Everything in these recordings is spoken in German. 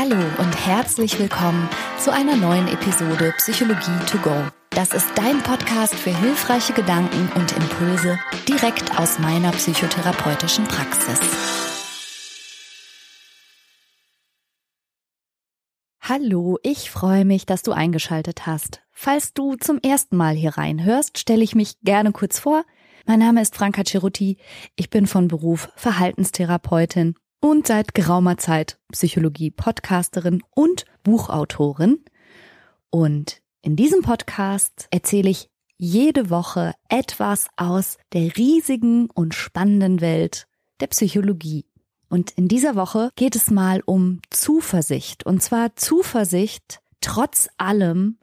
Hallo und herzlich willkommen zu einer neuen Episode Psychologie to go. Das ist dein Podcast für hilfreiche Gedanken und Impulse direkt aus meiner psychotherapeutischen Praxis. Hallo, ich freue mich, dass du eingeschaltet hast. Falls du zum ersten Mal hier reinhörst, stelle ich mich gerne kurz vor. Mein Name ist Franka Ceruti. Ich bin von Beruf Verhaltenstherapeutin und seit geraumer Zeit Psychologie-Podcasterin und Buchautorin. Und in diesem Podcast erzähle ich jede Woche etwas aus der riesigen und spannenden Welt der Psychologie. Und in dieser Woche geht es mal um Zuversicht. Und zwar Zuversicht trotz allem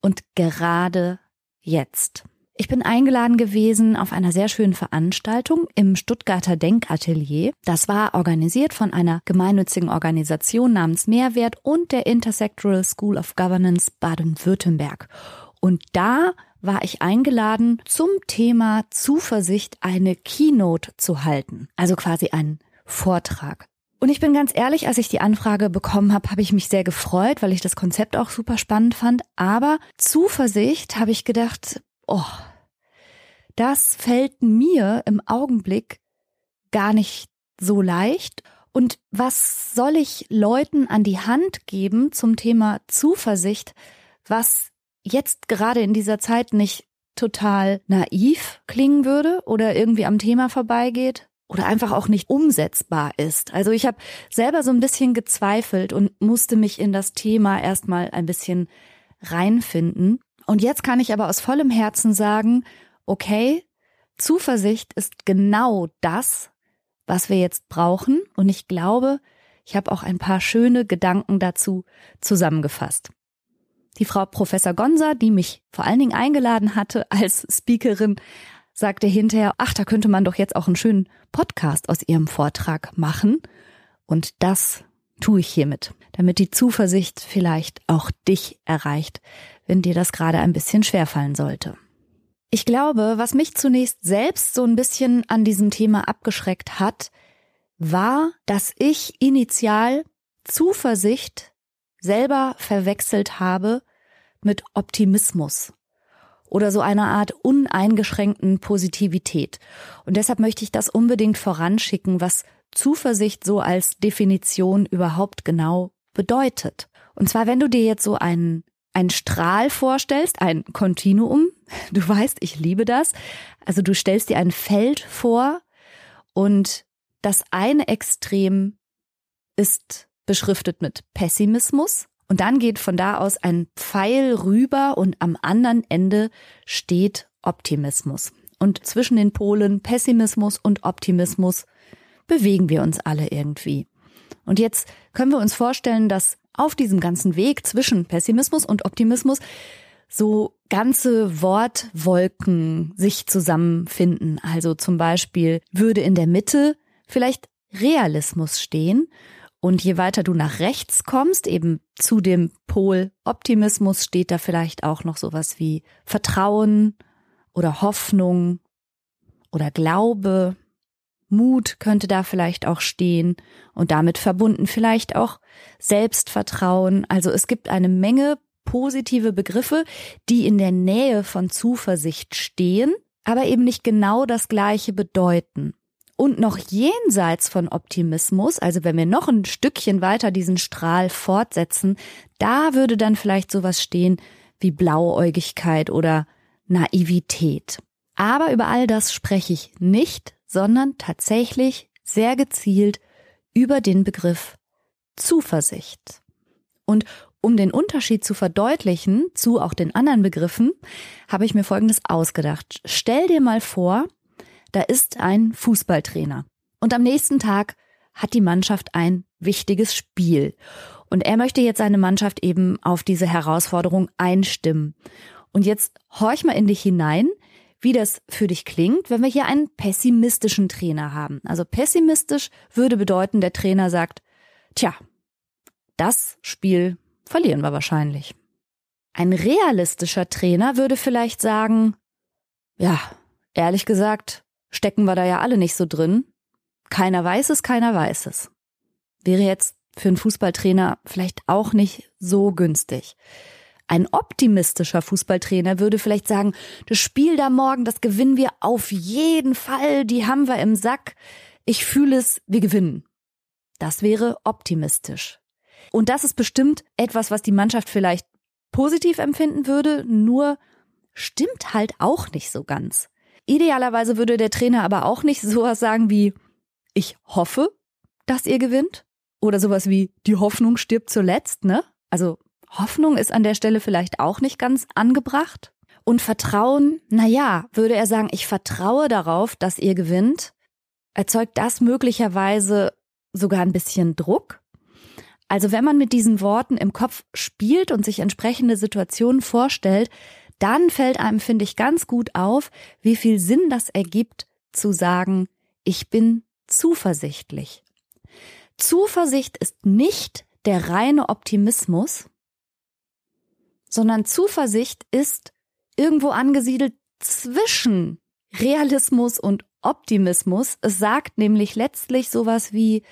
und gerade jetzt. Ich bin eingeladen gewesen auf einer sehr schönen Veranstaltung im Stuttgarter Denkatelier. Das war organisiert von einer gemeinnützigen Organisation namens Mehrwert und der Intersectoral School of Governance Baden-Württemberg. Und da war ich eingeladen, zum Thema Zuversicht eine Keynote zu halten. Also quasi einen Vortrag. Und ich bin ganz ehrlich, als ich die Anfrage bekommen habe, habe ich mich sehr gefreut, weil ich das Konzept auch super spannend fand. Aber Zuversicht habe ich gedacht, oh, das fällt mir im Augenblick gar nicht so leicht. Und was soll ich Leuten an die Hand geben zum Thema Zuversicht, was jetzt gerade in dieser Zeit nicht total naiv klingen würde oder irgendwie am Thema vorbeigeht? oder einfach auch nicht umsetzbar ist. Also ich habe selber so ein bisschen gezweifelt und musste mich in das Thema erstmal ein bisschen reinfinden. Und jetzt kann ich aber aus vollem Herzen sagen, okay, Zuversicht ist genau das, was wir jetzt brauchen. Und ich glaube, ich habe auch ein paar schöne Gedanken dazu zusammengefasst. Die Frau Professor Gonza, die mich vor allen Dingen eingeladen hatte als Speakerin, sagte hinterher, ach, da könnte man doch jetzt auch einen schönen Podcast aus ihrem Vortrag machen. Und das tue ich hiermit, damit die Zuversicht vielleicht auch dich erreicht, wenn dir das gerade ein bisschen schwerfallen sollte. Ich glaube, was mich zunächst selbst so ein bisschen an diesem Thema abgeschreckt hat, war, dass ich initial Zuversicht selber verwechselt habe mit Optimismus oder so einer Art uneingeschränkten Positivität. Und deshalb möchte ich das unbedingt voranschicken, was Zuversicht so als Definition überhaupt genau bedeutet. Und zwar, wenn du dir jetzt so einen, einen Strahl vorstellst, ein Kontinuum, du weißt, ich liebe das. Also du stellst dir ein Feld vor und das eine Extrem ist beschriftet mit Pessimismus und dann geht von da aus ein Pfeil rüber und am anderen Ende steht Optimismus. Und zwischen den Polen Pessimismus und Optimismus bewegen wir uns alle irgendwie. Und jetzt können wir uns vorstellen, dass auf diesem ganzen Weg zwischen Pessimismus und Optimismus so ganze Wortwolken sich zusammenfinden. Also zum Beispiel würde in der Mitte vielleicht Realismus stehen und je weiter du nach rechts kommst, eben zu dem Pol Optimismus, steht da vielleicht auch noch sowas wie Vertrauen oder Hoffnung oder Glaube. Mut könnte da vielleicht auch stehen und damit verbunden vielleicht auch Selbstvertrauen. Also es gibt eine Menge positive Begriffe, die in der Nähe von Zuversicht stehen, aber eben nicht genau das gleiche bedeuten. Und noch jenseits von Optimismus, also wenn wir noch ein Stückchen weiter diesen Strahl fortsetzen, da würde dann vielleicht sowas stehen wie Blauäugigkeit oder Naivität. Aber über all das spreche ich nicht, sondern tatsächlich sehr gezielt über den Begriff Zuversicht. Und um den Unterschied zu verdeutlichen zu auch den anderen Begriffen, habe ich mir Folgendes ausgedacht. Stell dir mal vor, da ist ein Fußballtrainer. Und am nächsten Tag hat die Mannschaft ein wichtiges Spiel. Und er möchte jetzt seine Mannschaft eben auf diese Herausforderung einstimmen. Und jetzt horch mal in dich hinein, wie das für dich klingt, wenn wir hier einen pessimistischen Trainer haben. Also pessimistisch würde bedeuten, der Trainer sagt, tja, das Spiel verlieren wir wahrscheinlich. Ein realistischer Trainer würde vielleicht sagen, ja, ehrlich gesagt, stecken wir da ja alle nicht so drin. Keiner weiß es, keiner weiß es. Wäre jetzt für einen Fußballtrainer vielleicht auch nicht so günstig. Ein optimistischer Fußballtrainer würde vielleicht sagen, das Spiel da morgen, das gewinnen wir auf jeden Fall, die haben wir im Sack. Ich fühle es, wir gewinnen. Das wäre optimistisch. Und das ist bestimmt etwas, was die Mannschaft vielleicht positiv empfinden würde, nur stimmt halt auch nicht so ganz. Idealerweise würde der Trainer aber auch nicht sowas sagen wie, ich hoffe, dass ihr gewinnt. Oder sowas wie, die Hoffnung stirbt zuletzt, ne? Also Hoffnung ist an der Stelle vielleicht auch nicht ganz angebracht. Und Vertrauen, na ja, würde er sagen, ich vertraue darauf, dass ihr gewinnt, erzeugt das möglicherweise sogar ein bisschen Druck. Also wenn man mit diesen Worten im Kopf spielt und sich entsprechende Situationen vorstellt, dann fällt einem, finde ich, ganz gut auf, wie viel Sinn das ergibt, zu sagen, ich bin zuversichtlich. Zuversicht ist nicht der reine Optimismus, sondern Zuversicht ist irgendwo angesiedelt zwischen Realismus und Optimismus. Es sagt nämlich letztlich sowas wie,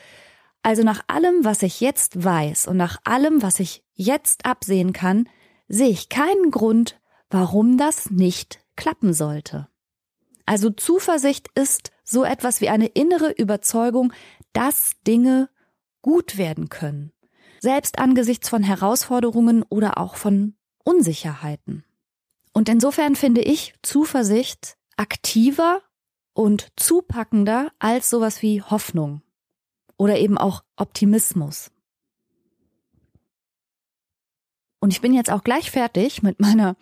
also nach allem, was ich jetzt weiß und nach allem, was ich jetzt absehen kann, sehe ich keinen Grund, warum das nicht klappen sollte. Also Zuversicht ist so etwas wie eine innere Überzeugung, dass Dinge gut werden können, selbst angesichts von Herausforderungen oder auch von Unsicherheiten. Und insofern finde ich Zuversicht aktiver und zupackender als sowas wie Hoffnung oder eben auch Optimismus. Und ich bin jetzt auch gleich fertig mit meiner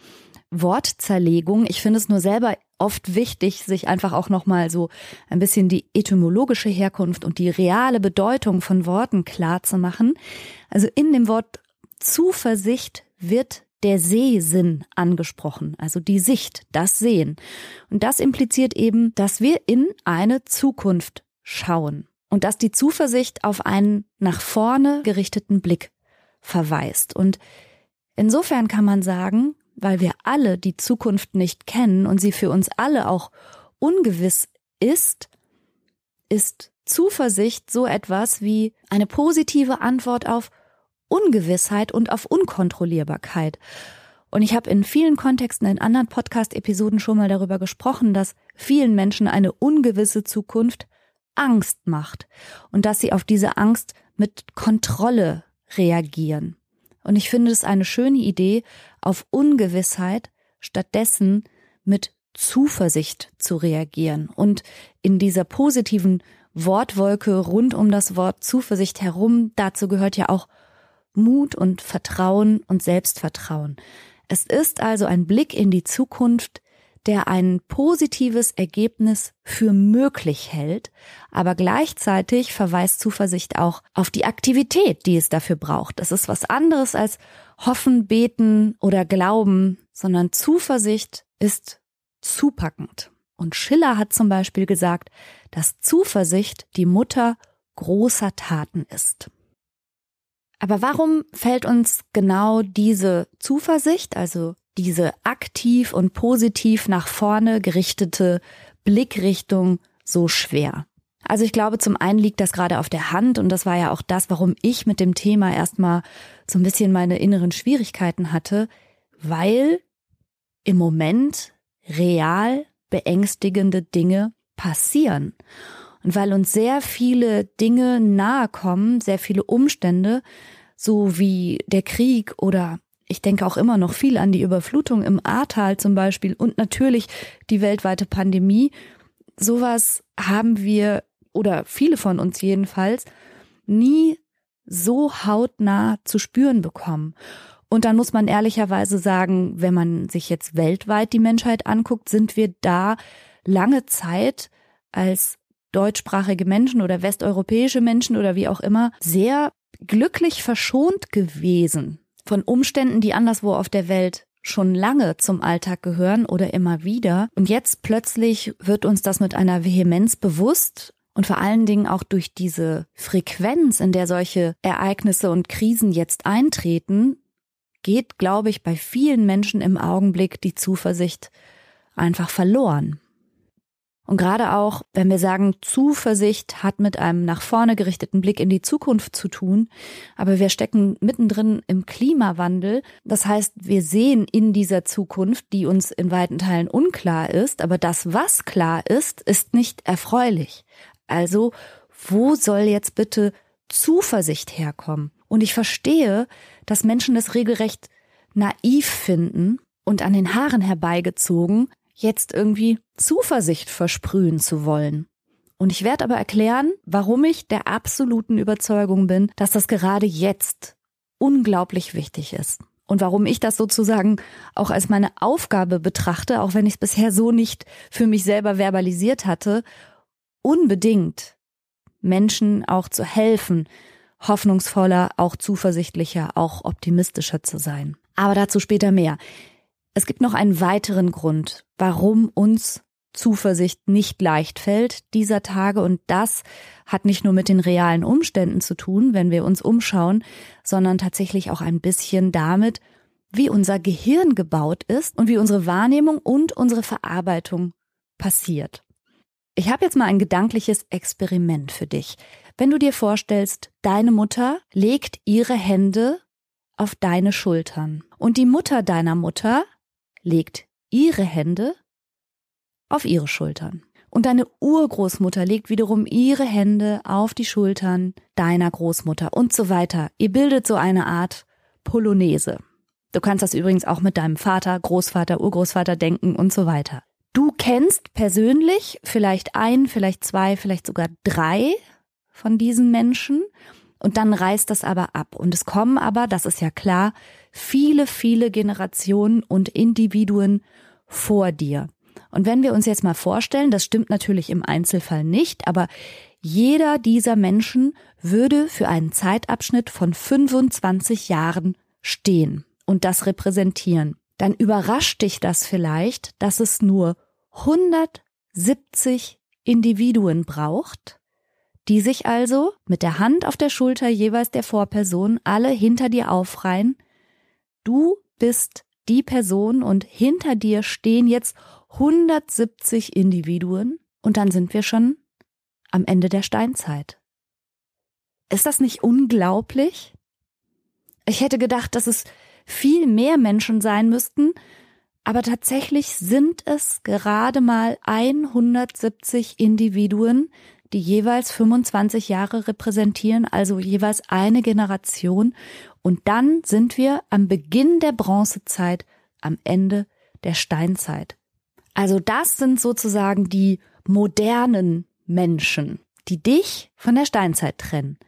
Wortzerlegung. Ich finde es nur selber oft wichtig, sich einfach auch nochmal so ein bisschen die etymologische Herkunft und die reale Bedeutung von Worten klar zu machen. Also in dem Wort Zuversicht wird der Sehsinn angesprochen, also die Sicht, das Sehen. Und das impliziert eben, dass wir in eine Zukunft schauen und dass die Zuversicht auf einen nach vorne gerichteten Blick verweist. Und insofern kann man sagen, weil wir alle die Zukunft nicht kennen und sie für uns alle auch ungewiss ist, ist Zuversicht so etwas wie eine positive Antwort auf Ungewissheit und auf Unkontrollierbarkeit. Und ich habe in vielen Kontexten in anderen Podcast-Episoden schon mal darüber gesprochen, dass vielen Menschen eine ungewisse Zukunft Angst macht und dass sie auf diese Angst mit Kontrolle reagieren. Und ich finde es eine schöne Idee, auf Ungewissheit stattdessen mit Zuversicht zu reagieren und in dieser positiven Wortwolke rund um das Wort Zuversicht herum, dazu gehört ja auch Mut und Vertrauen und Selbstvertrauen. Es ist also ein Blick in die Zukunft, der ein positives Ergebnis für möglich hält, aber gleichzeitig verweist Zuversicht auch auf die Aktivität, die es dafür braucht. Es ist was anderes als hoffen, beten oder glauben, sondern Zuversicht ist zupackend. Und Schiller hat zum Beispiel gesagt, dass Zuversicht die Mutter großer Taten ist. Aber warum fällt uns genau diese Zuversicht, also diese aktiv und positiv nach vorne gerichtete Blickrichtung so schwer? Also ich glaube, zum einen liegt das gerade auf der Hand und das war ja auch das, warum ich mit dem Thema erstmal so ein bisschen meine inneren Schwierigkeiten hatte, weil im Moment real beängstigende Dinge passieren. Und weil uns sehr viele Dinge nahe kommen, sehr viele Umstände, so wie der Krieg oder ich denke auch immer noch viel an die Überflutung im Ahrtal zum Beispiel und natürlich die weltweite Pandemie. Sowas haben wir oder viele von uns jedenfalls nie so hautnah zu spüren bekommen. Und dann muss man ehrlicherweise sagen, wenn man sich jetzt weltweit die Menschheit anguckt, sind wir da lange Zeit als deutschsprachige Menschen oder westeuropäische Menschen oder wie auch immer sehr glücklich verschont gewesen von Umständen, die anderswo auf der Welt schon lange zum Alltag gehören oder immer wieder. Und jetzt plötzlich wird uns das mit einer Vehemenz bewusst und vor allen Dingen auch durch diese Frequenz, in der solche Ereignisse und Krisen jetzt eintreten, geht, glaube ich, bei vielen Menschen im Augenblick die Zuversicht einfach verloren. Und gerade auch, wenn wir sagen, Zuversicht hat mit einem nach vorne gerichteten Blick in die Zukunft zu tun, aber wir stecken mittendrin im Klimawandel. Das heißt, wir sehen in dieser Zukunft, die uns in weiten Teilen unklar ist, aber das, was klar ist, ist nicht erfreulich. Also, wo soll jetzt bitte Zuversicht herkommen? Und ich verstehe, dass Menschen das regelrecht naiv finden und an den Haaren herbeigezogen, jetzt irgendwie Zuversicht versprühen zu wollen. Und ich werde aber erklären, warum ich der absoluten Überzeugung bin, dass das gerade jetzt unglaublich wichtig ist. Und warum ich das sozusagen auch als meine Aufgabe betrachte, auch wenn ich es bisher so nicht für mich selber verbalisiert hatte, unbedingt Menschen auch zu helfen, hoffnungsvoller, auch zuversichtlicher, auch optimistischer zu sein. Aber dazu später mehr. Es gibt noch einen weiteren Grund, warum uns Zuversicht nicht leicht fällt dieser Tage und das hat nicht nur mit den realen Umständen zu tun, wenn wir uns umschauen, sondern tatsächlich auch ein bisschen damit, wie unser Gehirn gebaut ist und wie unsere Wahrnehmung und unsere Verarbeitung passiert. Ich habe jetzt mal ein gedankliches Experiment für dich. Wenn du dir vorstellst, deine Mutter legt ihre Hände auf deine Schultern und die Mutter deiner Mutter legt ihre Hände auf ihre Schultern. Und deine Urgroßmutter legt wiederum ihre Hände auf die Schultern deiner Großmutter und so weiter. Ihr bildet so eine Art Polonaise. Du kannst das übrigens auch mit deinem Vater, Großvater, Urgroßvater denken und so weiter. Du kennst persönlich vielleicht ein, vielleicht zwei, vielleicht sogar drei von diesen Menschen und dann reißt das aber ab. Und es kommen aber, das ist ja klar, viele, viele Generationen und Individuen vor dir. Und wenn wir uns jetzt mal vorstellen, das stimmt natürlich im Einzelfall nicht, aber jeder dieser Menschen würde für einen Zeitabschnitt von 25 Jahren stehen und das repräsentieren. Dann überrascht dich das vielleicht, dass es nur 170 Individuen braucht, die sich also mit der Hand auf der Schulter jeweils der Vorperson alle hinter dir aufreihen. Du bist die Person und hinter dir stehen jetzt 170 Individuen und dann sind wir schon am Ende der Steinzeit. Ist das nicht unglaublich? Ich hätte gedacht, dass es viel mehr Menschen sein müssten, aber tatsächlich sind es gerade mal 170 Individuen, die jeweils 25 Jahre repräsentieren, also jeweils eine Generation. Und dann sind wir am Beginn der Bronzezeit, am Ende der Steinzeit. Also das sind sozusagen die modernen Menschen, die dich von der Steinzeit trennen.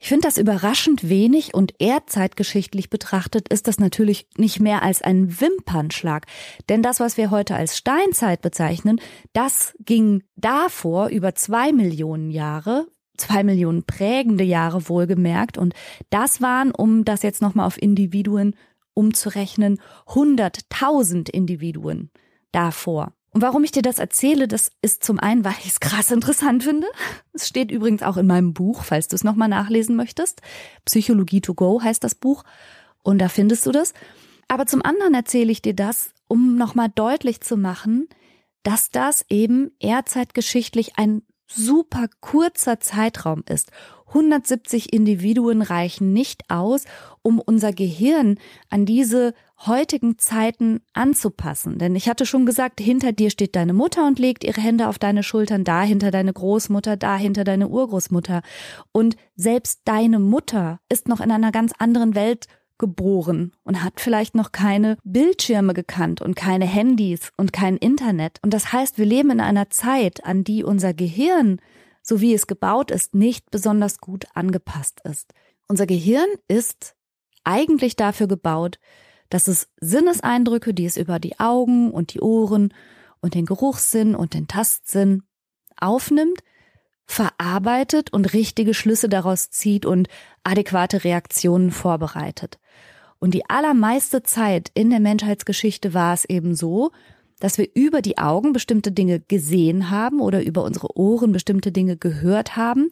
Ich finde das überraschend wenig und erdzeitgeschichtlich betrachtet ist das natürlich nicht mehr als ein Wimpernschlag. Denn das, was wir heute als Steinzeit bezeichnen, das ging davor über zwei Millionen Jahre, zwei Millionen prägende Jahre wohlgemerkt. Und das waren, um das jetzt nochmal auf Individuen umzurechnen, hunderttausend Individuen davor. Und warum ich dir das erzähle, das ist zum einen, weil ich es krass interessant finde. Es steht übrigens auch in meinem Buch, falls du es nochmal nachlesen möchtest. Psychologie to go heißt das Buch. Und da findest du das. Aber zum anderen erzähle ich dir das, um nochmal deutlich zu machen, dass das eben ehrzeitgeschichtlich ein super kurzer Zeitraum ist. 170 Individuen reichen nicht aus, um unser Gehirn an diese heutigen Zeiten anzupassen. Denn ich hatte schon gesagt, hinter dir steht deine Mutter und legt ihre Hände auf deine Schultern, dahinter deine Großmutter, dahinter deine Urgroßmutter. Und selbst deine Mutter ist noch in einer ganz anderen Welt geboren und hat vielleicht noch keine Bildschirme gekannt und keine Handys und kein Internet. Und das heißt, wir leben in einer Zeit, an die unser Gehirn, so wie es gebaut ist, nicht besonders gut angepasst ist. Unser Gehirn ist eigentlich dafür gebaut, dass es Sinneseindrücke, die es über die Augen und die Ohren und den Geruchssinn und den Tastsinn aufnimmt, verarbeitet und richtige Schlüsse daraus zieht und adäquate Reaktionen vorbereitet. Und die allermeiste Zeit in der Menschheitsgeschichte war es eben so, dass wir über die Augen bestimmte Dinge gesehen haben oder über unsere Ohren bestimmte Dinge gehört haben.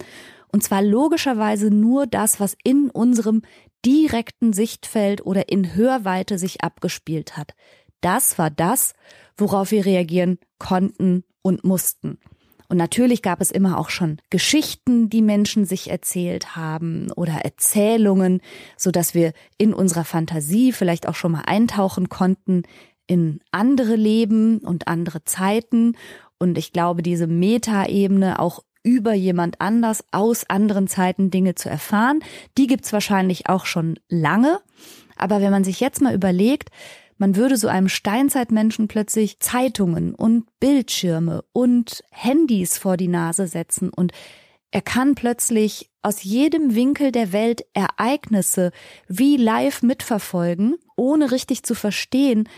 Und zwar logischerweise nur das, was in unserem direkten Sichtfeld oder in Hörweite sich abgespielt hat. das war das, worauf wir reagieren konnten und mussten. Und natürlich gab es immer auch schon Geschichten, die Menschen sich erzählt haben oder Erzählungen, so dass wir in unserer Fantasie vielleicht auch schon mal eintauchen konnten in andere Leben und andere Zeiten. Und ich glaube, diese Metaebene auch über jemand anders aus anderen Zeiten Dinge zu erfahren, die gibt's wahrscheinlich auch schon lange. Aber wenn man sich jetzt mal überlegt, man würde so einem Steinzeitmenschen plötzlich Zeitungen und Bildschirme und Handys vor die Nase setzen und er kann plötzlich aus jedem Winkel der Welt Ereignisse wie live mitverfolgen, ohne richtig zu verstehen,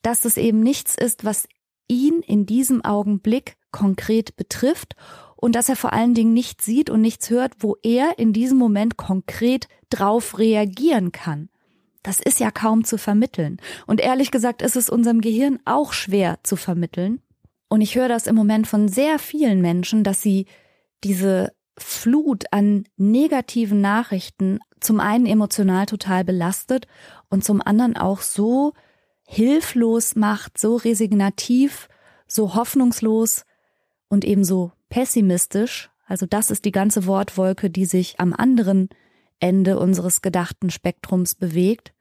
dass es eben nichts ist, was ihn in diesem Augenblick konkret betrifft und dass er vor allen Dingen nichts sieht und nichts hört, wo er in diesem Moment konkret drauf reagieren kann. Das ist ja kaum zu vermitteln. Und ehrlich gesagt ist es unserem Gehirn auch schwer zu vermitteln. Und ich höre das im Moment von sehr vielen Menschen, dass sie diese Flut an negativen Nachrichten zum einen emotional total belastet und zum anderen auch so hilflos macht, so resignativ, so hoffnungslos und ebenso pessimistisch. Also das ist die ganze Wortwolke, die sich am anderen Ende unseres gedachten Spektrums bewegt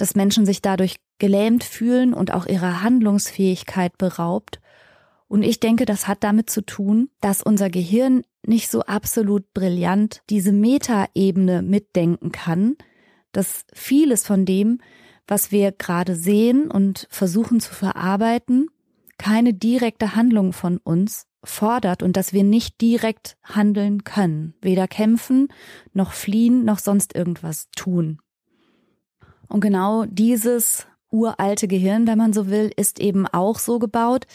dass Menschen sich dadurch gelähmt fühlen und auch ihrer Handlungsfähigkeit beraubt. Und ich denke, das hat damit zu tun, dass unser Gehirn nicht so absolut brillant diese Metaebene mitdenken kann, dass vieles von dem, was wir gerade sehen und versuchen zu verarbeiten, keine direkte Handlung von uns fordert und dass wir nicht direkt handeln können, weder kämpfen noch fliehen noch sonst irgendwas tun. Und genau dieses uralte Gehirn, wenn man so will, ist eben auch so gebaut,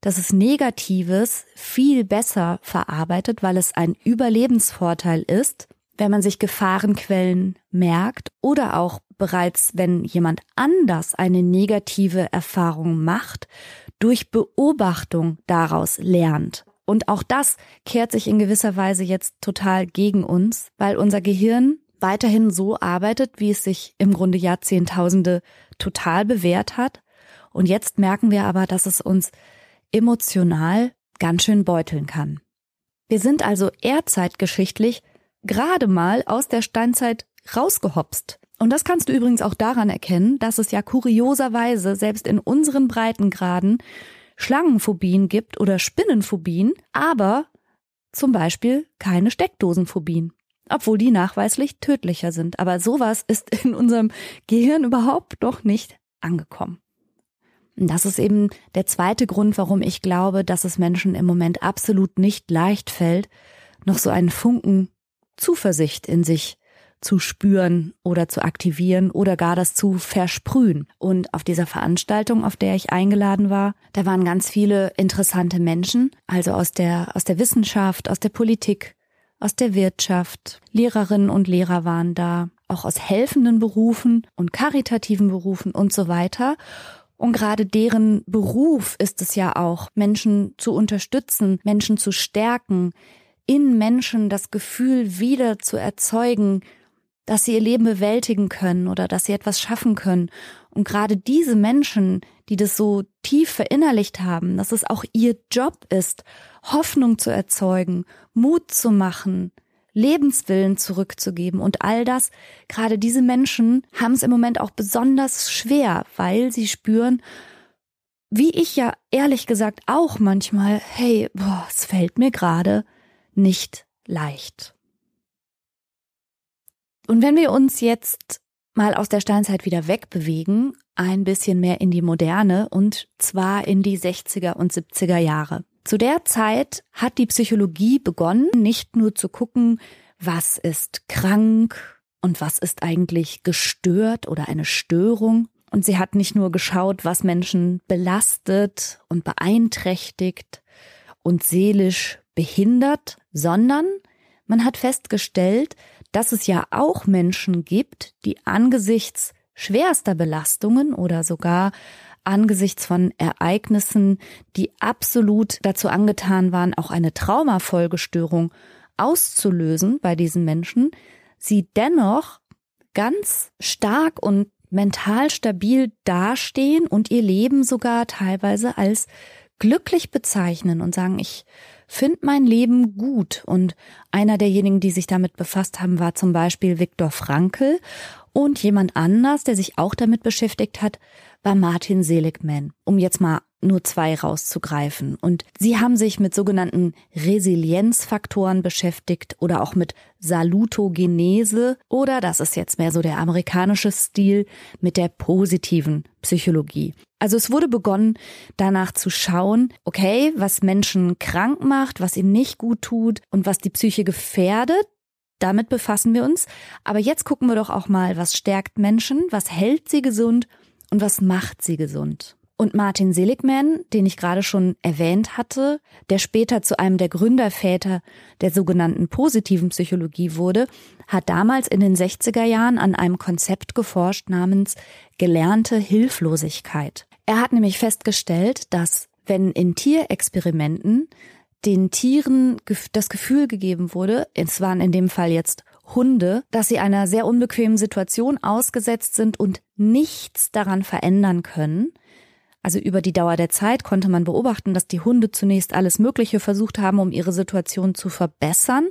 dass es Negatives viel besser verarbeitet, weil es ein Überlebensvorteil ist, wenn man sich Gefahrenquellen merkt oder auch bereits, wenn jemand anders eine negative Erfahrung macht, durch Beobachtung daraus lernt. Und auch das kehrt sich in gewisser Weise jetzt total gegen uns, weil unser Gehirn weiterhin so arbeitet, wie es sich im Grunde Jahrzehntausende total bewährt hat. Und jetzt merken wir aber, dass es uns emotional ganz schön beuteln kann. Wir sind also ehrzeitgeschichtlich gerade mal aus der Steinzeit rausgehopst. Und das kannst du übrigens auch daran erkennen, dass es ja kurioserweise selbst in unseren Breitengraden Schlangenphobien gibt oder Spinnenphobien, aber zum Beispiel keine Steckdosenphobien obwohl die nachweislich tödlicher sind. Aber sowas ist in unserem Gehirn überhaupt noch nicht angekommen. Und das ist eben der zweite Grund, warum ich glaube, dass es Menschen im Moment absolut nicht leicht fällt, noch so einen Funken Zuversicht in sich zu spüren oder zu aktivieren oder gar das zu versprühen. Und auf dieser Veranstaltung, auf der ich eingeladen war, da waren ganz viele interessante Menschen, also aus der, aus der Wissenschaft, aus der Politik, aus der Wirtschaft, Lehrerinnen und Lehrer waren da, auch aus helfenden Berufen und karitativen Berufen und so weiter. Und gerade deren Beruf ist es ja auch, Menschen zu unterstützen, Menschen zu stärken, in Menschen das Gefühl wieder zu erzeugen, dass sie ihr Leben bewältigen können oder dass sie etwas schaffen können. Und gerade diese Menschen, die das so tief verinnerlicht haben, dass es auch ihr Job ist, Hoffnung zu erzeugen, Mut zu machen, Lebenswillen zurückzugeben und all das, gerade diese Menschen haben es im Moment auch besonders schwer, weil sie spüren, wie ich ja ehrlich gesagt auch manchmal, hey, boah, es fällt mir gerade nicht leicht. Und wenn wir uns jetzt mal aus der Steinzeit wieder wegbewegen, ein bisschen mehr in die Moderne und zwar in die 60er und 70er Jahre. Zu der Zeit hat die Psychologie begonnen, nicht nur zu gucken, was ist krank und was ist eigentlich gestört oder eine Störung. Und sie hat nicht nur geschaut, was Menschen belastet und beeinträchtigt und seelisch behindert, sondern man hat festgestellt, dass es ja auch Menschen gibt, die angesichts schwerster Belastungen oder sogar angesichts von Ereignissen, die absolut dazu angetan waren, auch eine Traumafolgestörung auszulösen bei diesen Menschen, sie dennoch ganz stark und mental stabil dastehen und ihr Leben sogar teilweise als glücklich bezeichnen und sagen, ich finde mein Leben gut. Und einer derjenigen, die sich damit befasst haben, war zum Beispiel Viktor Frankl. Und jemand anders, der sich auch damit beschäftigt hat, war Martin Seligman, um jetzt mal nur zwei rauszugreifen. Und sie haben sich mit sogenannten Resilienzfaktoren beschäftigt oder auch mit Salutogenese oder, das ist jetzt mehr so der amerikanische Stil, mit der positiven Psychologie. Also es wurde begonnen, danach zu schauen, okay, was Menschen krank macht, was ihnen nicht gut tut und was die Psyche gefährdet. Damit befassen wir uns. Aber jetzt gucken wir doch auch mal, was stärkt Menschen, was hält sie gesund und was macht sie gesund. Und Martin Seligman, den ich gerade schon erwähnt hatte, der später zu einem der Gründerväter der sogenannten positiven Psychologie wurde, hat damals in den 60er Jahren an einem Konzept geforscht namens gelernte Hilflosigkeit. Er hat nämlich festgestellt, dass wenn in Tierexperimenten den Tieren das Gefühl gegeben wurde, es waren in dem Fall jetzt Hunde, dass sie einer sehr unbequemen Situation ausgesetzt sind und nichts daran verändern können, also über die Dauer der Zeit konnte man beobachten, dass die Hunde zunächst alles Mögliche versucht haben, um ihre Situation zu verbessern.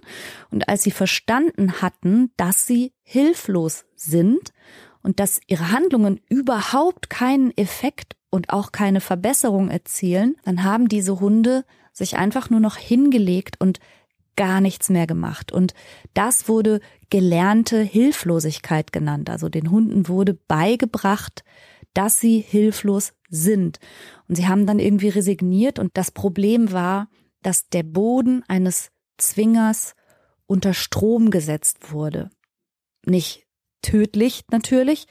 Und als sie verstanden hatten, dass sie hilflos sind und dass ihre Handlungen überhaupt keinen Effekt und auch keine Verbesserung erzielen, dann haben diese Hunde sich einfach nur noch hingelegt und gar nichts mehr gemacht. Und das wurde gelernte Hilflosigkeit genannt. Also den Hunden wurde beigebracht, dass sie hilflos sind. Und sie haben dann irgendwie resigniert und das Problem war, dass der Boden eines Zwingers unter Strom gesetzt wurde. Nicht tödlich natürlich,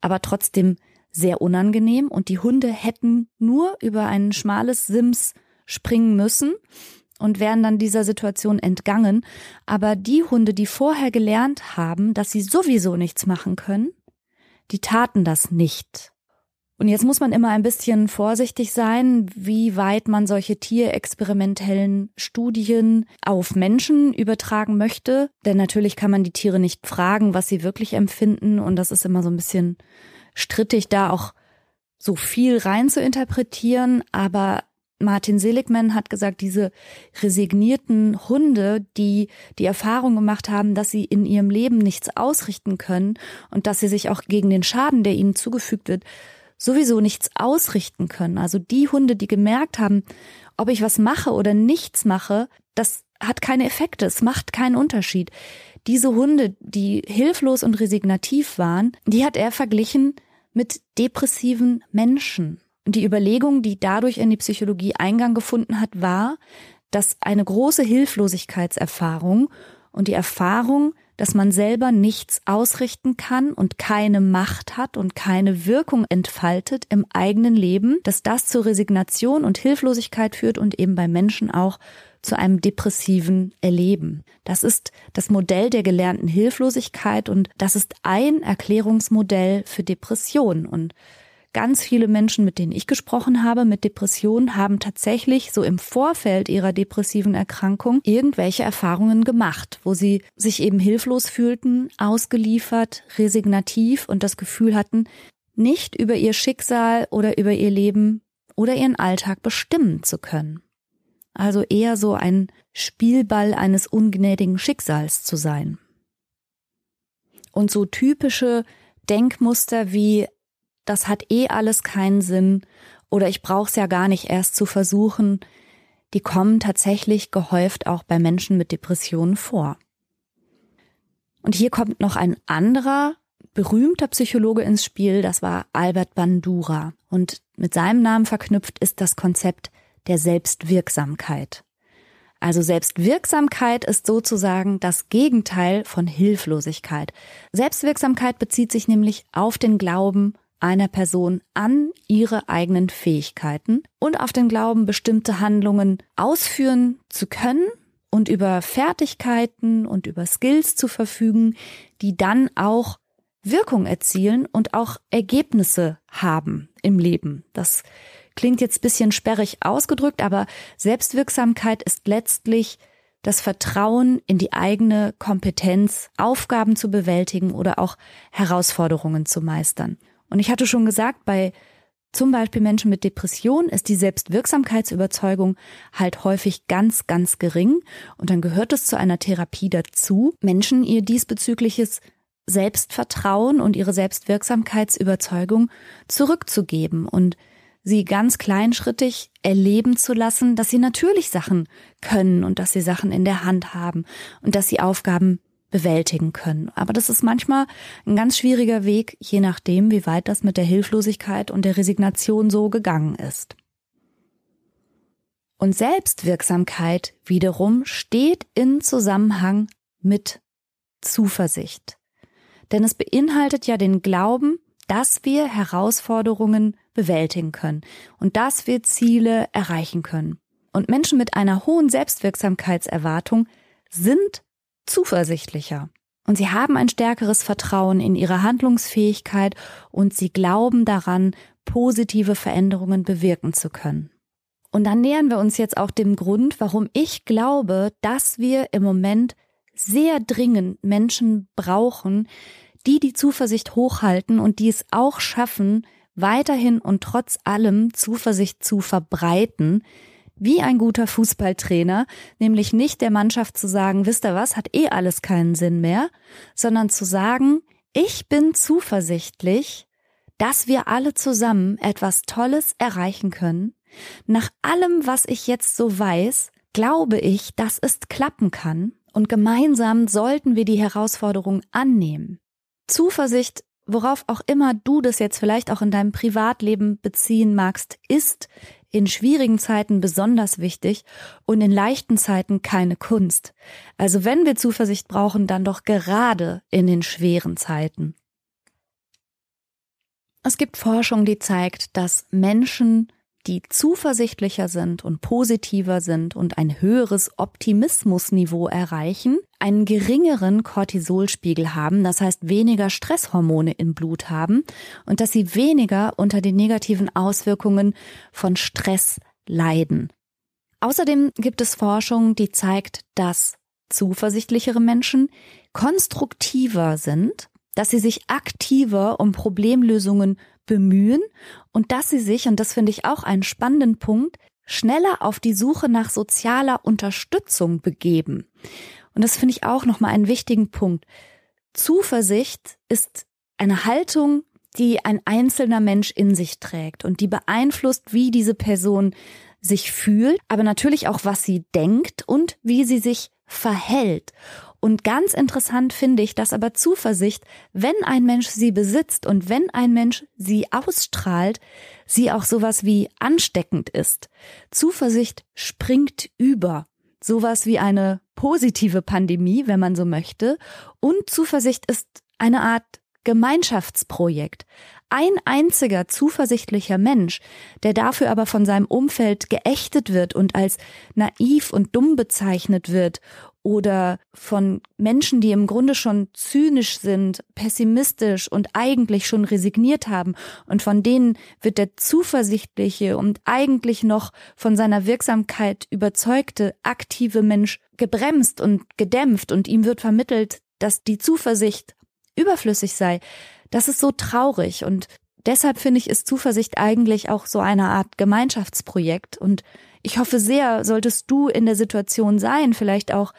aber trotzdem sehr unangenehm und die Hunde hätten nur über ein schmales Sims springen müssen und wären dann dieser Situation entgangen. Aber die Hunde, die vorher gelernt haben, dass sie sowieso nichts machen können, die taten das nicht. Und jetzt muss man immer ein bisschen vorsichtig sein, wie weit man solche tierexperimentellen Studien auf Menschen übertragen möchte. Denn natürlich kann man die Tiere nicht fragen, was sie wirklich empfinden. Und das ist immer so ein bisschen strittig, da auch so viel rein zu interpretieren. Aber Martin Seligman hat gesagt, diese resignierten Hunde, die die Erfahrung gemacht haben, dass sie in ihrem Leben nichts ausrichten können und dass sie sich auch gegen den Schaden, der ihnen zugefügt wird, sowieso nichts ausrichten können. Also die Hunde, die gemerkt haben, ob ich was mache oder nichts mache, das hat keine Effekte, es macht keinen Unterschied. Diese Hunde, die hilflos und resignativ waren, die hat er verglichen mit depressiven Menschen. Und die Überlegung, die dadurch in die Psychologie Eingang gefunden hat, war, dass eine große Hilflosigkeitserfahrung und die Erfahrung, dass man selber nichts ausrichten kann und keine Macht hat und keine Wirkung entfaltet im eigenen Leben, dass das zur Resignation und Hilflosigkeit führt und eben bei Menschen auch zu einem depressiven Erleben. Das ist das Modell der gelernten Hilflosigkeit und das ist ein Erklärungsmodell für Depression und Ganz viele Menschen, mit denen ich gesprochen habe, mit Depressionen, haben tatsächlich so im Vorfeld ihrer depressiven Erkrankung irgendwelche Erfahrungen gemacht, wo sie sich eben hilflos fühlten, ausgeliefert, resignativ und das Gefühl hatten, nicht über ihr Schicksal oder über ihr Leben oder ihren Alltag bestimmen zu können. Also eher so ein Spielball eines ungnädigen Schicksals zu sein. Und so typische Denkmuster wie das hat eh alles keinen Sinn oder ich brauche es ja gar nicht erst zu versuchen, die kommen tatsächlich gehäuft auch bei Menschen mit Depressionen vor. Und hier kommt noch ein anderer berühmter Psychologe ins Spiel, das war Albert Bandura. Und mit seinem Namen verknüpft ist das Konzept der Selbstwirksamkeit. Also Selbstwirksamkeit ist sozusagen das Gegenteil von Hilflosigkeit. Selbstwirksamkeit bezieht sich nämlich auf den Glauben einer Person an ihre eigenen Fähigkeiten und auf den Glauben, bestimmte Handlungen ausführen zu können und über Fertigkeiten und über Skills zu verfügen, die dann auch Wirkung erzielen und auch Ergebnisse haben im Leben. Das klingt jetzt bisschen sperrig ausgedrückt, aber Selbstwirksamkeit ist letztlich das Vertrauen in die eigene Kompetenz, Aufgaben zu bewältigen oder auch Herausforderungen zu meistern. Und ich hatte schon gesagt, bei zum Beispiel Menschen mit Depression ist die Selbstwirksamkeitsüberzeugung halt häufig ganz, ganz gering. Und dann gehört es zu einer Therapie dazu, Menschen ihr diesbezügliches Selbstvertrauen und ihre Selbstwirksamkeitsüberzeugung zurückzugeben und sie ganz kleinschrittig erleben zu lassen, dass sie natürlich Sachen können und dass sie Sachen in der Hand haben und dass sie Aufgaben bewältigen können. Aber das ist manchmal ein ganz schwieriger Weg, je nachdem, wie weit das mit der Hilflosigkeit und der Resignation so gegangen ist. Und Selbstwirksamkeit wiederum steht in Zusammenhang mit Zuversicht. Denn es beinhaltet ja den Glauben, dass wir Herausforderungen bewältigen können und dass wir Ziele erreichen können. Und Menschen mit einer hohen Selbstwirksamkeitserwartung sind zuversichtlicher. Und sie haben ein stärkeres Vertrauen in ihre Handlungsfähigkeit und sie glauben daran, positive Veränderungen bewirken zu können. Und dann nähern wir uns jetzt auch dem Grund, warum ich glaube, dass wir im Moment sehr dringend Menschen brauchen, die die Zuversicht hochhalten und die es auch schaffen, weiterhin und trotz allem Zuversicht zu verbreiten, wie ein guter Fußballtrainer, nämlich nicht der Mannschaft zu sagen, wisst ihr was, hat eh alles keinen Sinn mehr, sondern zu sagen, ich bin zuversichtlich, dass wir alle zusammen etwas Tolles erreichen können. Nach allem, was ich jetzt so weiß, glaube ich, dass es klappen kann und gemeinsam sollten wir die Herausforderung annehmen. Zuversicht, worauf auch immer du das jetzt vielleicht auch in deinem Privatleben beziehen magst, ist in schwierigen Zeiten besonders wichtig und in leichten Zeiten keine Kunst. Also wenn wir Zuversicht brauchen, dann doch gerade in den schweren Zeiten. Es gibt Forschung, die zeigt, dass Menschen die zuversichtlicher sind und positiver sind und ein höheres Optimismusniveau erreichen, einen geringeren Cortisolspiegel haben, das heißt weniger Stresshormone im Blut haben und dass sie weniger unter den negativen Auswirkungen von Stress leiden. Außerdem gibt es Forschung, die zeigt, dass zuversichtlichere Menschen konstruktiver sind, dass sie sich aktiver um Problemlösungen bemühen und dass sie sich, und das finde ich auch einen spannenden Punkt, schneller auf die Suche nach sozialer Unterstützung begeben. Und das finde ich auch nochmal einen wichtigen Punkt. Zuversicht ist eine Haltung, die ein einzelner Mensch in sich trägt und die beeinflusst, wie diese Person sich fühlt, aber natürlich auch, was sie denkt und wie sie sich verhält. Und ganz interessant finde ich, dass aber Zuversicht, wenn ein Mensch sie besitzt und wenn ein Mensch sie ausstrahlt, sie auch sowas wie ansteckend ist. Zuversicht springt über. Sowas wie eine positive Pandemie, wenn man so möchte. Und Zuversicht ist eine Art Gemeinschaftsprojekt. Ein einziger zuversichtlicher Mensch, der dafür aber von seinem Umfeld geächtet wird und als naiv und dumm bezeichnet wird oder von Menschen, die im Grunde schon zynisch sind, pessimistisch und eigentlich schon resigniert haben. Und von denen wird der zuversichtliche und eigentlich noch von seiner Wirksamkeit überzeugte aktive Mensch gebremst und gedämpft. Und ihm wird vermittelt, dass die Zuversicht überflüssig sei. Das ist so traurig. Und deshalb finde ich, ist Zuversicht eigentlich auch so eine Art Gemeinschaftsprojekt. Und ich hoffe sehr, solltest du in der Situation sein, vielleicht auch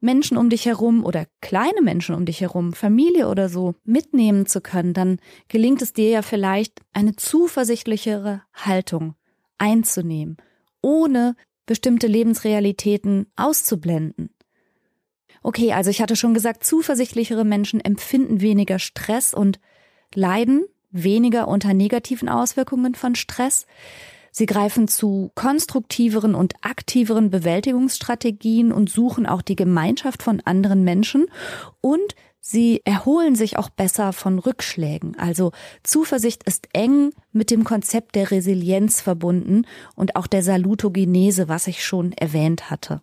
Menschen um dich herum oder kleine Menschen um dich herum, Familie oder so, mitnehmen zu können, dann gelingt es dir ja vielleicht, eine zuversichtlichere Haltung einzunehmen, ohne bestimmte Lebensrealitäten auszublenden. Okay, also ich hatte schon gesagt, zuversichtlichere Menschen empfinden weniger Stress und leiden weniger unter negativen Auswirkungen von Stress. Sie greifen zu konstruktiveren und aktiveren Bewältigungsstrategien und suchen auch die Gemeinschaft von anderen Menschen und Sie erholen sich auch besser von Rückschlägen. Also Zuversicht ist eng mit dem Konzept der Resilienz verbunden und auch der Salutogenese, was ich schon erwähnt hatte.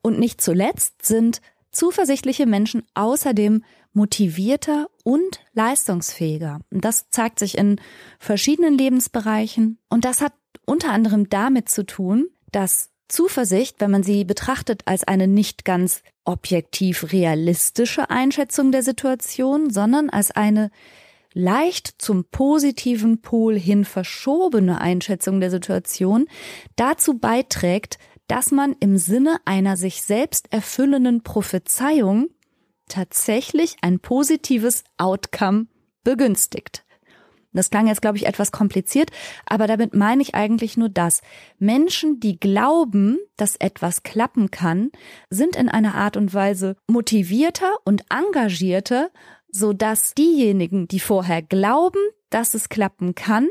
Und nicht zuletzt sind zuversichtliche Menschen außerdem motivierter und leistungsfähiger. Und das zeigt sich in verschiedenen Lebensbereichen. Und das hat unter anderem damit zu tun, dass Zuversicht, wenn man sie betrachtet als eine nicht ganz objektiv realistische Einschätzung der Situation, sondern als eine leicht zum positiven Pol hin verschobene Einschätzung der Situation dazu beiträgt, dass man im Sinne einer sich selbst erfüllenden Prophezeiung tatsächlich ein positives Outcome begünstigt. Das klang jetzt, glaube ich, etwas kompliziert, aber damit meine ich eigentlich nur das. Menschen, die glauben, dass etwas klappen kann, sind in einer Art und Weise motivierter und engagierter, so dass diejenigen, die vorher glauben, dass es klappen kann,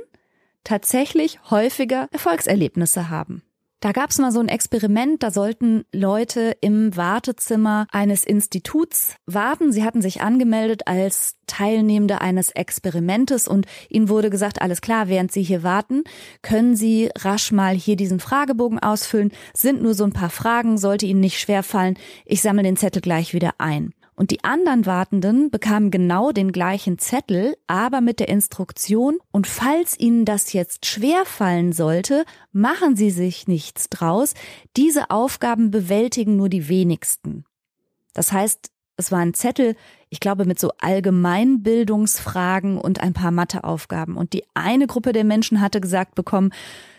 tatsächlich häufiger Erfolgserlebnisse haben. Da gab's mal so ein Experiment, da sollten Leute im Wartezimmer eines Instituts warten. Sie hatten sich angemeldet als Teilnehmende eines Experimentes und ihnen wurde gesagt, alles klar, während Sie hier warten, können Sie rasch mal hier diesen Fragebogen ausfüllen. Sind nur so ein paar Fragen, sollte Ihnen nicht schwerfallen. Ich sammle den Zettel gleich wieder ein. Und die anderen Wartenden bekamen genau den gleichen Zettel, aber mit der Instruktion, und falls Ihnen das jetzt schwer fallen sollte, machen Sie sich nichts draus, diese Aufgaben bewältigen nur die wenigsten. Das heißt, es war ein Zettel, ich glaube, mit so Allgemeinbildungsfragen und ein paar Matheaufgaben. Und die eine Gruppe der Menschen hatte gesagt bekommen,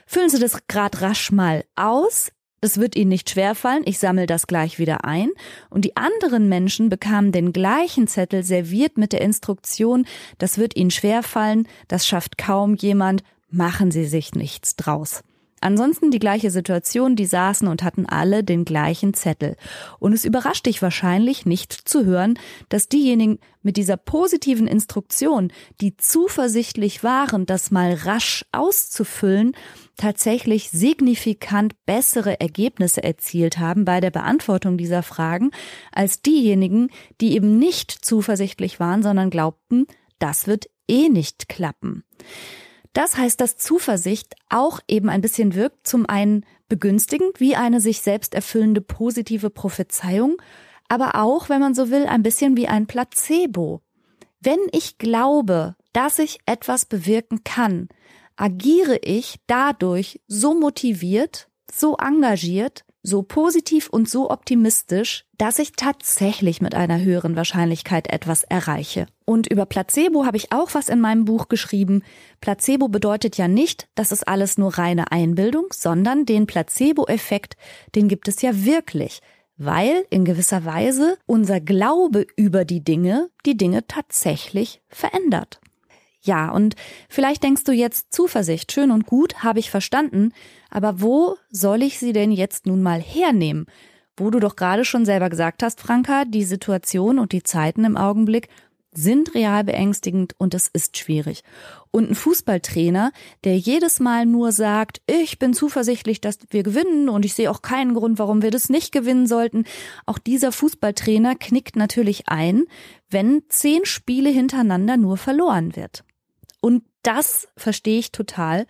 füllen Sie das grad rasch mal aus, es wird ihnen nicht schwerfallen, ich sammle das gleich wieder ein. Und die anderen Menschen bekamen den gleichen Zettel serviert mit der Instruktion, das wird ihnen schwerfallen, das schafft kaum jemand, machen Sie sich nichts draus. Ansonsten die gleiche Situation, die saßen und hatten alle den gleichen Zettel. Und es überrascht dich wahrscheinlich nicht zu hören, dass diejenigen mit dieser positiven Instruktion, die zuversichtlich waren, das mal rasch auszufüllen, tatsächlich signifikant bessere Ergebnisse erzielt haben bei der Beantwortung dieser Fragen als diejenigen, die eben nicht zuversichtlich waren, sondern glaubten, das wird eh nicht klappen. Das heißt, dass Zuversicht auch eben ein bisschen wirkt, zum einen begünstigend, wie eine sich selbst erfüllende positive Prophezeiung, aber auch, wenn man so will, ein bisschen wie ein Placebo. Wenn ich glaube, dass ich etwas bewirken kann, agiere ich dadurch so motiviert, so engagiert, so positiv und so optimistisch, dass ich tatsächlich mit einer höheren Wahrscheinlichkeit etwas erreiche. Und über Placebo habe ich auch was in meinem Buch geschrieben. Placebo bedeutet ja nicht, dass es alles nur reine Einbildung, sondern den Placebo-Effekt, den gibt es ja wirklich, weil in gewisser Weise unser Glaube über die Dinge die Dinge tatsächlich verändert. Ja, und vielleicht denkst du jetzt Zuversicht, schön und gut, habe ich verstanden, aber wo soll ich sie denn jetzt nun mal hernehmen? Wo du doch gerade schon selber gesagt hast, Franka, die Situation und die Zeiten im Augenblick sind real beängstigend und es ist schwierig. Und ein Fußballtrainer, der jedes Mal nur sagt, ich bin zuversichtlich, dass wir gewinnen und ich sehe auch keinen Grund, warum wir das nicht gewinnen sollten, auch dieser Fußballtrainer knickt natürlich ein, wenn zehn Spiele hintereinander nur verloren wird. Und das verstehe ich total.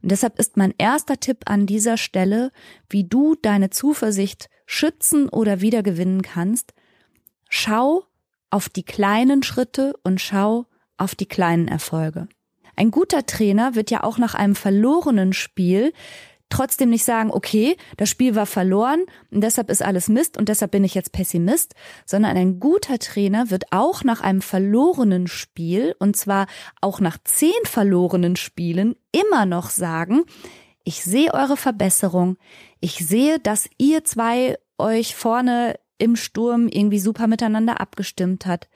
Und deshalb ist mein erster Tipp an dieser Stelle, wie du deine Zuversicht schützen oder wiedergewinnen kannst. Schau auf die kleinen Schritte und schau auf die kleinen Erfolge. Ein guter Trainer wird ja auch nach einem verlorenen Spiel trotzdem nicht sagen, okay, das Spiel war verloren und deshalb ist alles Mist und deshalb bin ich jetzt Pessimist, sondern ein guter Trainer wird auch nach einem verlorenen Spiel und zwar auch nach zehn verlorenen Spielen immer noch sagen, ich sehe eure Verbesserung, ich sehe, dass ihr zwei euch vorne im Sturm irgendwie super miteinander abgestimmt hat.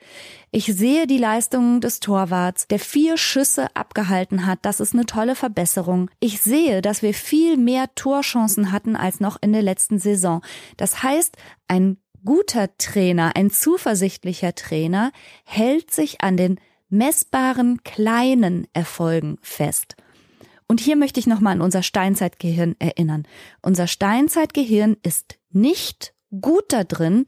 Ich sehe die Leistungen des Torwarts, der vier Schüsse abgehalten hat. Das ist eine tolle Verbesserung. Ich sehe, dass wir viel mehr Torchancen hatten als noch in der letzten Saison. Das heißt, ein guter Trainer, ein zuversichtlicher Trainer hält sich an den messbaren kleinen Erfolgen fest. Und hier möchte ich nochmal an unser Steinzeitgehirn erinnern. Unser Steinzeitgehirn ist nicht gut da drin,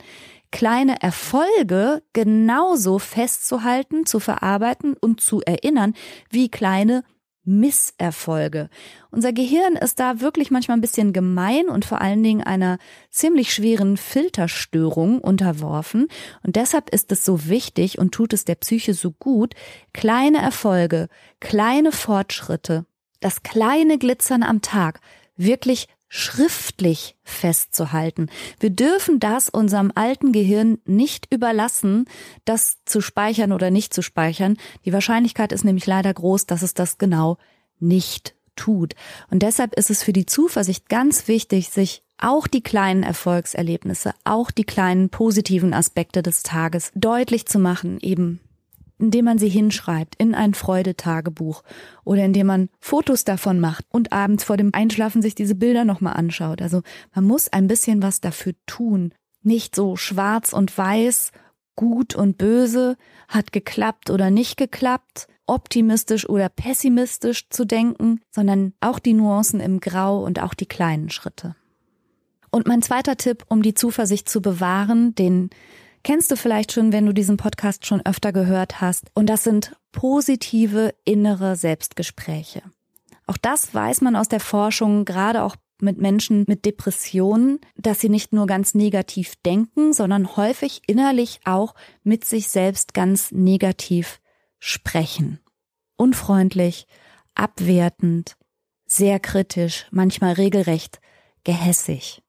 kleine Erfolge genauso festzuhalten, zu verarbeiten und zu erinnern, wie kleine Misserfolge. Unser Gehirn ist da wirklich manchmal ein bisschen gemein und vor allen Dingen einer ziemlich schweren Filterstörung unterworfen. Und deshalb ist es so wichtig und tut es der Psyche so gut, kleine Erfolge, kleine Fortschritte, das kleine Glitzern am Tag wirklich schriftlich festzuhalten. Wir dürfen das unserem alten Gehirn nicht überlassen, das zu speichern oder nicht zu speichern. Die Wahrscheinlichkeit ist nämlich leider groß, dass es das genau nicht tut. Und deshalb ist es für die Zuversicht ganz wichtig, sich auch die kleinen Erfolgserlebnisse, auch die kleinen positiven Aspekte des Tages deutlich zu machen, eben indem man sie hinschreibt in ein Freudetagebuch oder indem man Fotos davon macht und abends vor dem Einschlafen sich diese Bilder nochmal anschaut. Also man muss ein bisschen was dafür tun. Nicht so schwarz und weiß, gut und böse, hat geklappt oder nicht geklappt, optimistisch oder pessimistisch zu denken, sondern auch die Nuancen im Grau und auch die kleinen Schritte. Und mein zweiter Tipp, um die Zuversicht zu bewahren, den kennst du vielleicht schon, wenn du diesen Podcast schon öfter gehört hast. Und das sind positive innere Selbstgespräche. Auch das weiß man aus der Forschung, gerade auch mit Menschen mit Depressionen, dass sie nicht nur ganz negativ denken, sondern häufig innerlich auch mit sich selbst ganz negativ sprechen. Unfreundlich, abwertend, sehr kritisch, manchmal regelrecht gehässig.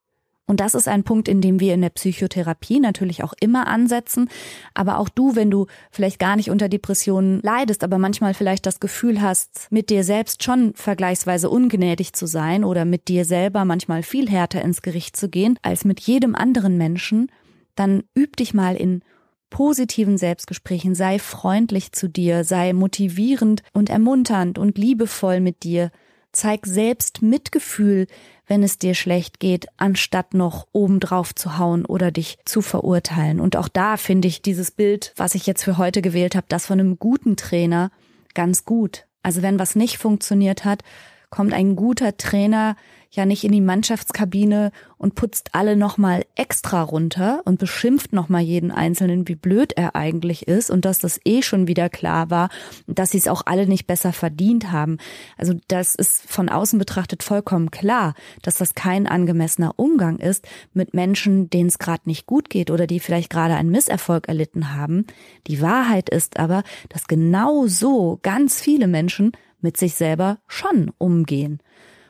Und das ist ein Punkt, in dem wir in der Psychotherapie natürlich auch immer ansetzen. Aber auch du, wenn du vielleicht gar nicht unter Depressionen leidest, aber manchmal vielleicht das Gefühl hast, mit dir selbst schon vergleichsweise ungnädig zu sein oder mit dir selber manchmal viel härter ins Gericht zu gehen als mit jedem anderen Menschen, dann üb dich mal in positiven Selbstgesprächen, sei freundlich zu dir, sei motivierend und ermunternd und liebevoll mit dir. Zeig selbst Mitgefühl, wenn es dir schlecht geht, anstatt noch obendrauf zu hauen oder dich zu verurteilen. Und auch da finde ich dieses Bild, was ich jetzt für heute gewählt habe, das von einem guten Trainer ganz gut. Also wenn was nicht funktioniert hat, kommt ein guter Trainer ja nicht in die Mannschaftskabine und putzt alle nochmal extra runter und beschimpft nochmal jeden Einzelnen, wie blöd er eigentlich ist und dass das eh schon wieder klar war, dass sie es auch alle nicht besser verdient haben. Also das ist von außen betrachtet vollkommen klar, dass das kein angemessener Umgang ist mit Menschen, denen es gerade nicht gut geht oder die vielleicht gerade einen Misserfolg erlitten haben. Die Wahrheit ist aber, dass genau so ganz viele Menschen mit sich selber schon umgehen.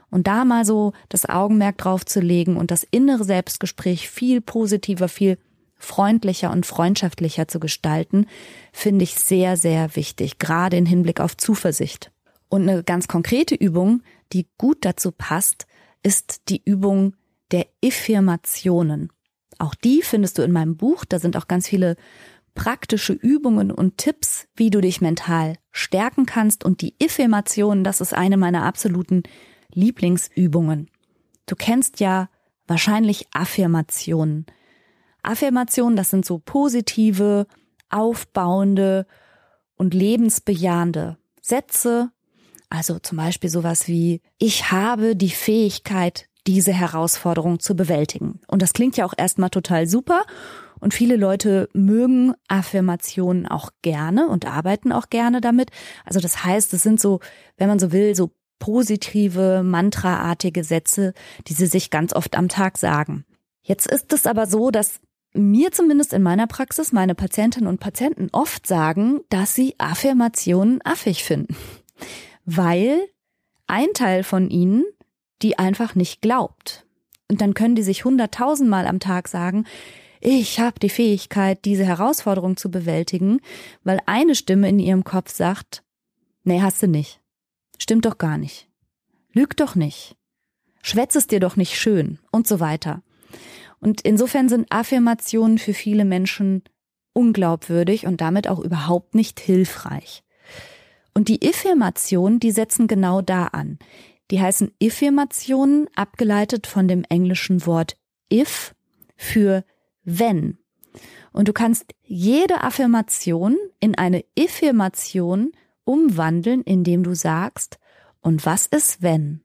Und da mal so das Augenmerk drauf zu legen und das innere Selbstgespräch viel positiver, viel freundlicher und freundschaftlicher zu gestalten, finde ich sehr, sehr wichtig, gerade in Hinblick auf Zuversicht. Und eine ganz konkrete Übung, die gut dazu passt, ist die Übung der Affirmationen. Auch die findest du in meinem Buch. Da sind auch ganz viele praktische Übungen und Tipps, wie du dich mental stärken kannst. Und die Affirmationen, das ist eine meiner absoluten Lieblingsübungen. Du kennst ja wahrscheinlich Affirmationen. Affirmationen, das sind so positive, aufbauende und lebensbejahende Sätze. Also zum Beispiel sowas wie, ich habe die Fähigkeit, diese Herausforderung zu bewältigen. Und das klingt ja auch erstmal total super. Und viele Leute mögen Affirmationen auch gerne und arbeiten auch gerne damit. Also das heißt, es sind so, wenn man so will, so positive, mantraartige Sätze, die sie sich ganz oft am Tag sagen. Jetzt ist es aber so, dass mir zumindest in meiner Praxis meine Patientinnen und Patienten oft sagen, dass sie Affirmationen affig finden, weil ein Teil von ihnen die einfach nicht glaubt. Und dann können die sich hunderttausendmal am Tag sagen, ich habe die Fähigkeit, diese Herausforderung zu bewältigen, weil eine Stimme in ihrem Kopf sagt, nee, hast du nicht. Stimmt doch gar nicht. Lüg doch nicht. Schwätz es dir doch nicht schön und so weiter. Und insofern sind Affirmationen für viele Menschen unglaubwürdig und damit auch überhaupt nicht hilfreich. Und die Affirmationen, die setzen genau da an. Die heißen Affirmationen, abgeleitet von dem englischen Wort if für wenn. Und du kannst jede Affirmation in eine Affirmation umwandeln, indem du sagst, und was ist wenn?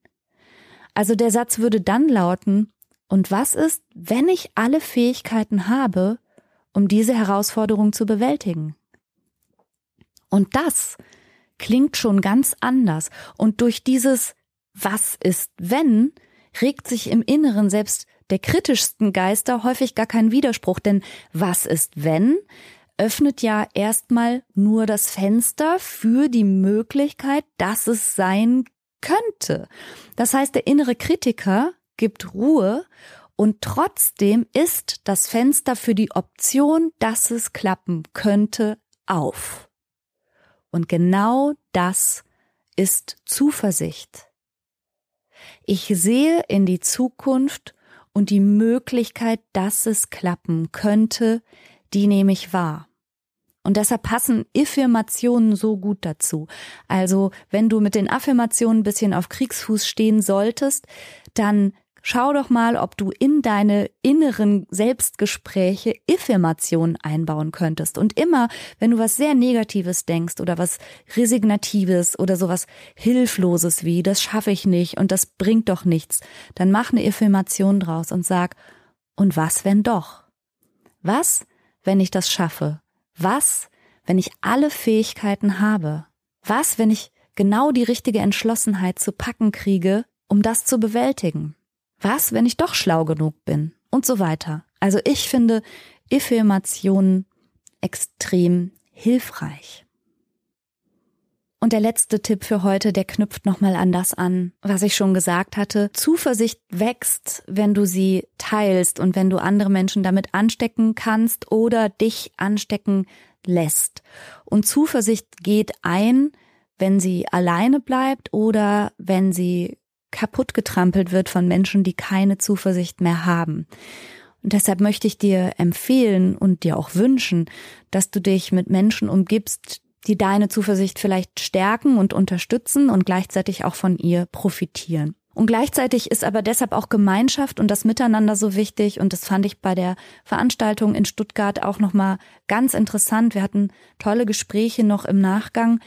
Also der Satz würde dann lauten, und was ist, wenn ich alle Fähigkeiten habe, um diese Herausforderung zu bewältigen? Und das klingt schon ganz anders. Und durch dieses Was ist wenn regt sich im Inneren selbst der kritischsten Geister häufig gar kein Widerspruch, denn was ist wenn öffnet ja erstmal nur das Fenster für die Möglichkeit, dass es sein könnte. Das heißt, der innere Kritiker gibt Ruhe und trotzdem ist das Fenster für die Option, dass es klappen könnte, auf. Und genau das ist Zuversicht. Ich sehe in die Zukunft und die Möglichkeit, dass es klappen könnte, die nehme ich wahr. Und deshalb passen Affirmationen so gut dazu. Also, wenn du mit den Affirmationen ein bisschen auf Kriegsfuß stehen solltest, dann schau doch mal, ob du in deine inneren Selbstgespräche Affirmationen einbauen könntest. Und immer, wenn du was sehr Negatives denkst oder was Resignatives oder sowas Hilfloses wie, das schaffe ich nicht und das bringt doch nichts, dann mach eine Affirmation draus und sag, und was, wenn doch? Was, wenn ich das schaffe? Was, wenn ich alle Fähigkeiten habe? Was, wenn ich genau die richtige Entschlossenheit zu packen kriege, um das zu bewältigen? Was, wenn ich doch schlau genug bin? Und so weiter. Also ich finde Affirmationen extrem hilfreich. Und der letzte Tipp für heute, der knüpft nochmal an das an, was ich schon gesagt hatte. Zuversicht wächst, wenn du sie teilst und wenn du andere Menschen damit anstecken kannst oder dich anstecken lässt. Und Zuversicht geht ein, wenn sie alleine bleibt oder wenn sie kaputt getrampelt wird von Menschen, die keine Zuversicht mehr haben. Und deshalb möchte ich dir empfehlen und dir auch wünschen, dass du dich mit Menschen umgibst, die deine Zuversicht vielleicht stärken und unterstützen und gleichzeitig auch von ihr profitieren. Und gleichzeitig ist aber deshalb auch Gemeinschaft und das Miteinander so wichtig. Und das fand ich bei der Veranstaltung in Stuttgart auch nochmal ganz interessant. Wir hatten tolle Gespräche noch im Nachgang,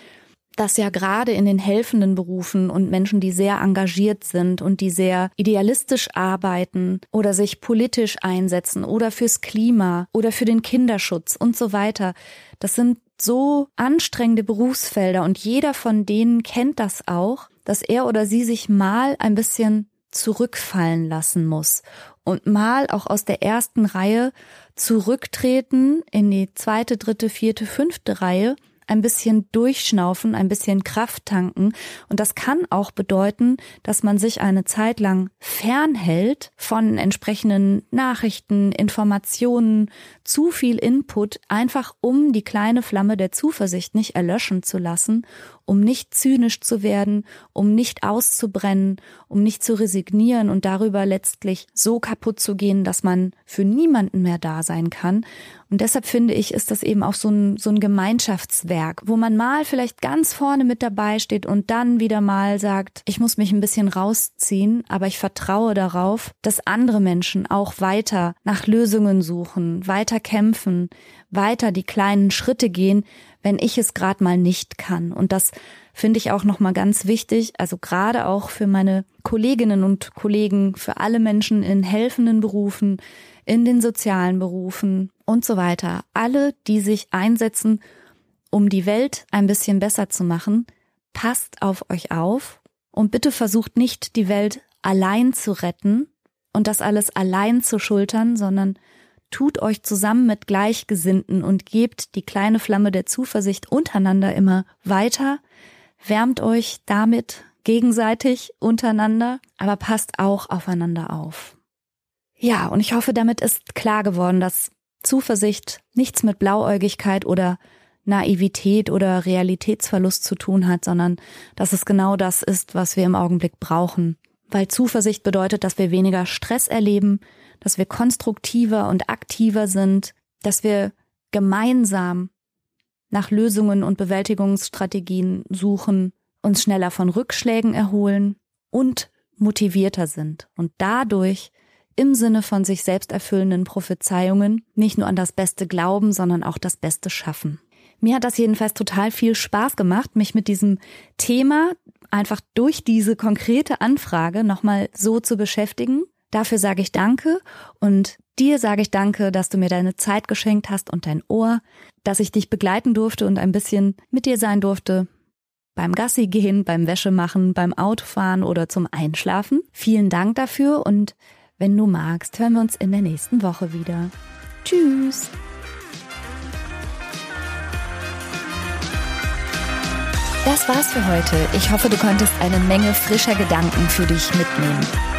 dass ja gerade in den helfenden Berufen und Menschen, die sehr engagiert sind und die sehr idealistisch arbeiten oder sich politisch einsetzen oder fürs Klima oder für den Kinderschutz und so weiter, das sind so anstrengende Berufsfelder und jeder von denen kennt das auch, dass er oder sie sich mal ein bisschen zurückfallen lassen muss und mal auch aus der ersten Reihe zurücktreten in die zweite, dritte, vierte, fünfte Reihe ein bisschen durchschnaufen, ein bisschen Kraft tanken. Und das kann auch bedeuten, dass man sich eine Zeit lang fernhält von entsprechenden Nachrichten, Informationen, zu viel Input, einfach um die kleine Flamme der Zuversicht nicht erlöschen zu lassen, um nicht zynisch zu werden, um nicht auszubrennen, um nicht zu resignieren und darüber letztlich so kaputt zu gehen, dass man für niemanden mehr da sein kann. Und deshalb finde ich, ist das eben auch so ein, so ein Gemeinschaftswerk, wo man mal vielleicht ganz vorne mit dabei steht und dann wieder mal sagt, ich muss mich ein bisschen rausziehen, aber ich vertraue darauf, dass andere Menschen auch weiter nach Lösungen suchen, weiter kämpfen, weiter die kleinen Schritte gehen, wenn ich es gerade mal nicht kann. Und das finde ich auch nochmal ganz wichtig, also gerade auch für meine Kolleginnen und Kollegen, für alle Menschen in helfenden Berufen, in den sozialen Berufen und so weiter. Alle, die sich einsetzen, um die Welt ein bisschen besser zu machen, passt auf euch auf und bitte versucht nicht, die Welt allein zu retten und das alles allein zu schultern, sondern tut euch zusammen mit Gleichgesinnten und gebt die kleine Flamme der Zuversicht untereinander immer weiter, wärmt euch damit gegenseitig untereinander, aber passt auch aufeinander auf. Ja, und ich hoffe, damit ist klar geworden, dass Zuversicht nichts mit Blauäugigkeit oder Naivität oder Realitätsverlust zu tun hat, sondern dass es genau das ist, was wir im Augenblick brauchen. Weil Zuversicht bedeutet, dass wir weniger Stress erleben, dass wir konstruktiver und aktiver sind, dass wir gemeinsam nach Lösungen und Bewältigungsstrategien suchen, uns schneller von Rückschlägen erholen und motivierter sind und dadurch im Sinne von sich selbst erfüllenden Prophezeiungen nicht nur an das Beste glauben, sondern auch das Beste schaffen. Mir hat das jedenfalls total viel Spaß gemacht, mich mit diesem Thema einfach durch diese konkrete Anfrage nochmal so zu beschäftigen. Dafür sage ich Danke und dir sage ich Danke, dass du mir deine Zeit geschenkt hast und dein Ohr, dass ich dich begleiten durfte und ein bisschen mit dir sein durfte. Beim Gassi gehen, beim Wäschemachen, beim Autofahren oder zum Einschlafen. Vielen Dank dafür und wenn du magst, hören wir uns in der nächsten Woche wieder. Tschüss! Das war's für heute. Ich hoffe, du konntest eine Menge frischer Gedanken für dich mitnehmen.